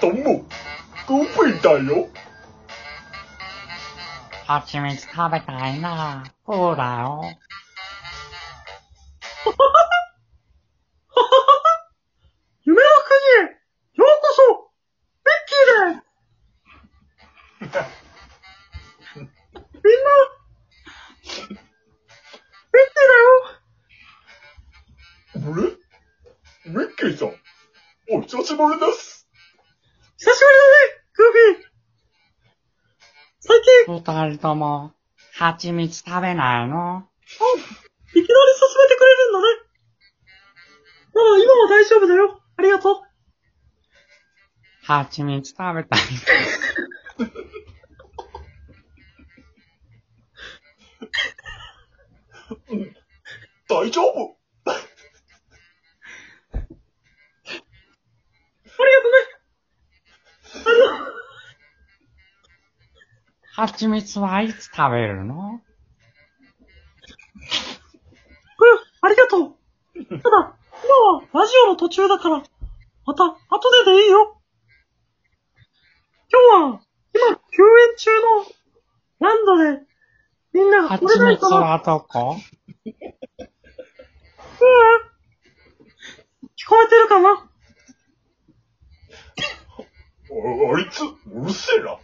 どうも、グーフィーだよ。蜂蜜食べたいな。そうだよ。夢の国へようこそミッキーですみんなミッキーだよあれ？ミッキーさん、お久しぶりです。久しぶりだねグーフィー最近、二人とも、蜂蜜食べないの？いきなり進めてくれるんだね。まだ今は大丈夫だよ。ありがとう。蜂蜜食べたい。大丈夫ありがとね。あの、蜂蜜はいつ食べるの？うん、ありがとう。ただ、今はラジオの途中だから、また後ででいいよ。今日は、今、休園中のランドで、みんなが来れ蜂ないから、蜜はどこ？うん。聞こえてるかな？ああいつ、うるせえな。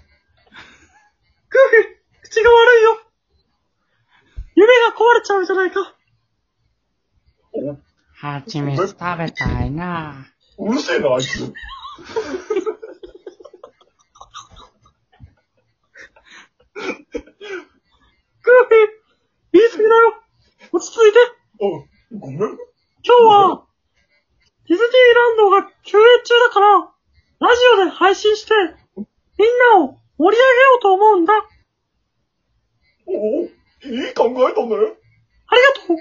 口が悪いよ。夢が壊れちゃうんじゃないか。お蜂蜜食べたいな。うるせえな、あいつ。グーフィー、言い過ぎだよ。落ち着いて。あ、ごめん。今日は、ディズニーランドが休園中だから、ラジオで配信して、みんなを盛り上げようと思うんだ。あおお、いい考えだね。りがとう。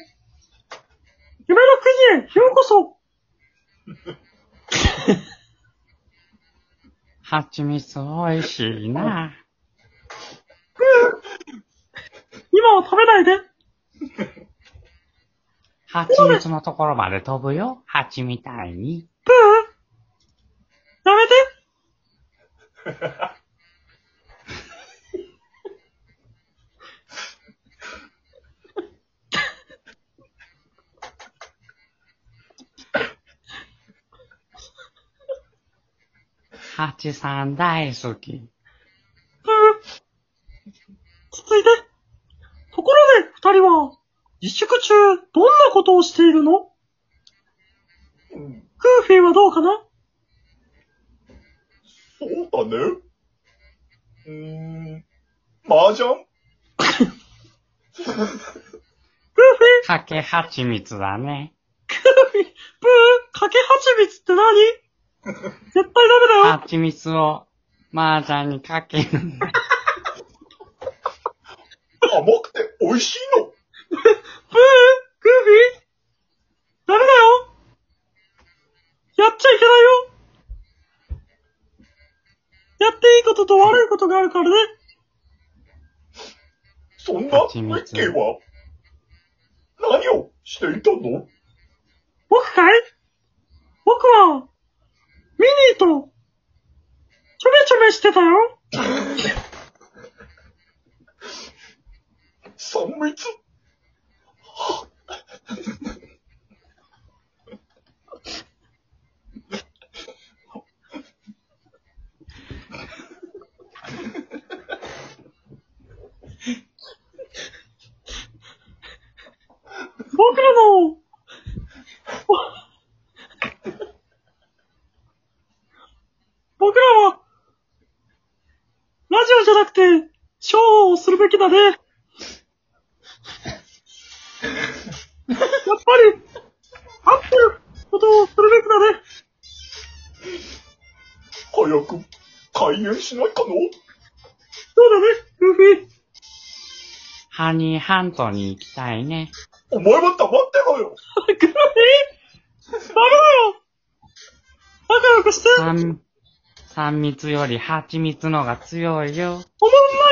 夢の国へようこそ。蜂蜜美味しいな。今は食べないで。蜂蜜のところまで飛ぶよ。蜂みたいに。プーやめて。蜂さん大好き。プー続いて。ところで、二人は、自粛中、どんなことをしているの？うん、グーフィーはどうかな？そうだね。うーん、麻雀？グーフィー？かけ蜂蜜だね。グーフィー、プー、かけはちみつって何？絶対ダメだよ。蜂蜜を麻雀にかけるんだ。甘くて美味しいの？プー、グーフィーダメだよ。やっちゃいけないよ。やっていいことと悪いことがあるからね。そんなミッキーは、何をしていたの？僕かい？と、ちょめちょめしてたよ。三密僕らの、僕らは、ラジオじゃなくて、ショーをするべきだね。やっぱり、合ってることをするべきだね。早く開演しないかの？そうだね、ルフィ。ハニーハントに行きたいね。お前は黙ってろよ グルフィダメだよ仲良くしておもんないよ三、三蜜より蜂蜜のが強いよ。おもんま